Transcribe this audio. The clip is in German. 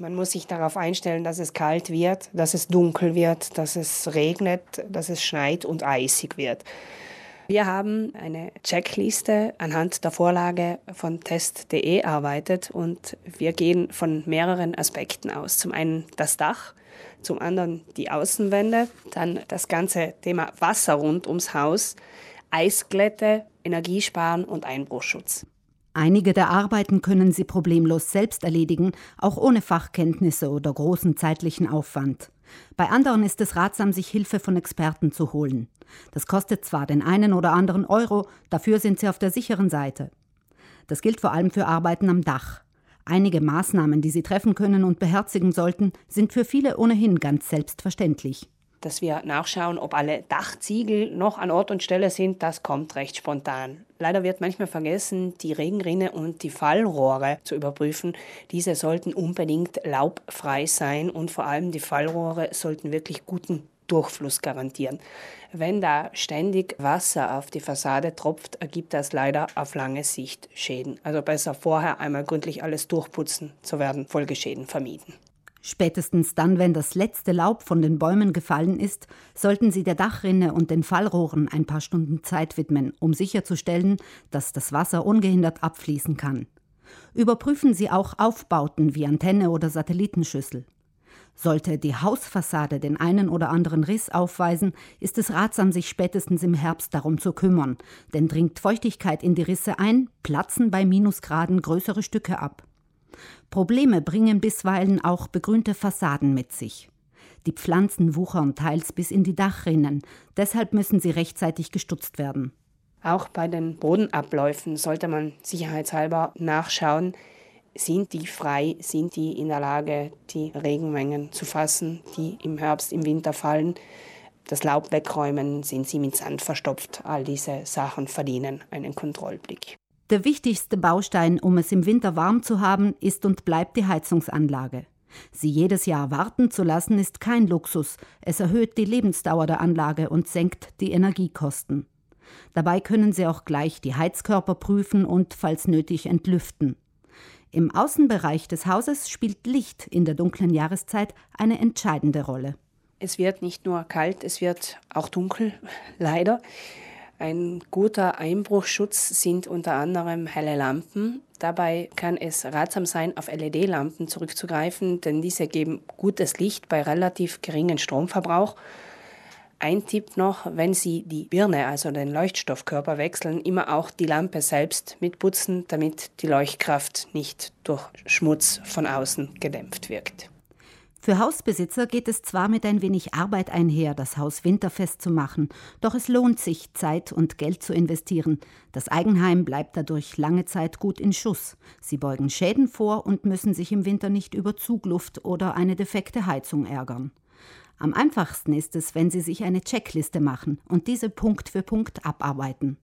Man muss sich darauf einstellen, dass es kalt wird, dass es dunkel wird, dass es regnet, dass es schneit und eisig wird. Wir haben eine Checkliste anhand der Vorlage von test.de erarbeitet und wir gehen von mehreren Aspekten aus. Zum einen das Dach, zum anderen die Außenwände, dann das ganze Thema Wasser rund ums Haus, Eisglätte, Energiesparen und Einbruchschutz. Einige der Arbeiten können sie problemlos selbst erledigen, auch ohne Fachkenntnisse oder großen zeitlichen Aufwand. Bei anderen ist es ratsam, sich Hilfe von Experten zu holen. Das kostet zwar den einen oder anderen Euro, dafür sind sie auf der sicheren Seite. Das gilt vor allem für Arbeiten am Dach. Einige Maßnahmen, die sie treffen können und beherzigen sollten, sind für viele ohnehin ganz selbstverständlich dass wir nachschauen, ob alle Dachziegel noch an Ort und Stelle sind, das kommt recht spontan. Leider wird manchmal vergessen, die Regenrinne und die Fallrohre zu überprüfen. Diese sollten unbedingt laubfrei sein und vor allem die Fallrohre sollten wirklich guten Durchfluss garantieren. Wenn da ständig Wasser auf die Fassade tropft, ergibt das leider auf lange Sicht Schäden. Also besser vorher einmal gründlich alles durchputzen, so werden Folgeschäden vermieden. Spätestens dann, wenn das letzte Laub von den Bäumen gefallen ist, sollten Sie der Dachrinne und den Fallrohren ein paar Stunden Zeit widmen, um sicherzustellen, dass das Wasser ungehindert abfließen kann. Überprüfen Sie auch Aufbauten wie Antenne oder Satellitenschüssel. Sollte die Hausfassade den einen oder anderen Riss aufweisen, ist es ratsam, sich spätestens im Herbst darum zu kümmern, denn dringt Feuchtigkeit in die Risse ein, platzen bei Minusgraden größere Stücke ab. Probleme bringen bisweilen auch begrünte Fassaden mit sich. Die Pflanzen wuchern teils bis in die Dachrinnen, deshalb müssen sie rechtzeitig gestutzt werden. Auch bei den Bodenabläufen sollte man sicherheitshalber nachschauen, sind die frei, sind die in der Lage, die Regenmengen zu fassen, die im Herbst, im Winter fallen. Das Laub wegräumen, sind sie mit Sand verstopft. All diese Sachen verdienen einen Kontrollblick. Der wichtigste Baustein, um es im Winter warm zu haben, ist und bleibt die Heizungsanlage. Sie jedes Jahr warten zu lassen, ist kein Luxus. Es erhöht die Lebensdauer der Anlage und senkt die Energiekosten. Dabei können Sie auch gleich die Heizkörper prüfen und, falls nötig, entlüften. Im Außenbereich des Hauses spielt Licht in der dunklen Jahreszeit eine entscheidende Rolle. Es wird nicht nur kalt, es wird auch dunkel, leider. Ein guter Einbruchschutz sind unter anderem helle Lampen. Dabei kann es ratsam sein, auf LED-Lampen zurückzugreifen, denn diese geben gutes Licht bei relativ geringem Stromverbrauch. Ein Tipp noch, wenn Sie die Birne, also den Leuchtstoffkörper wechseln, immer auch die Lampe selbst mitputzen, damit die Leuchtkraft nicht durch Schmutz von außen gedämpft wirkt. Für Hausbesitzer geht es zwar mit ein wenig Arbeit einher, das Haus winterfest zu machen, doch es lohnt sich, Zeit und Geld zu investieren. Das Eigenheim bleibt dadurch lange Zeit gut in Schuss. Sie beugen Schäden vor und müssen sich im Winter nicht über Zugluft oder eine defekte Heizung ärgern. Am einfachsten ist es, wenn Sie sich eine Checkliste machen und diese Punkt für Punkt abarbeiten.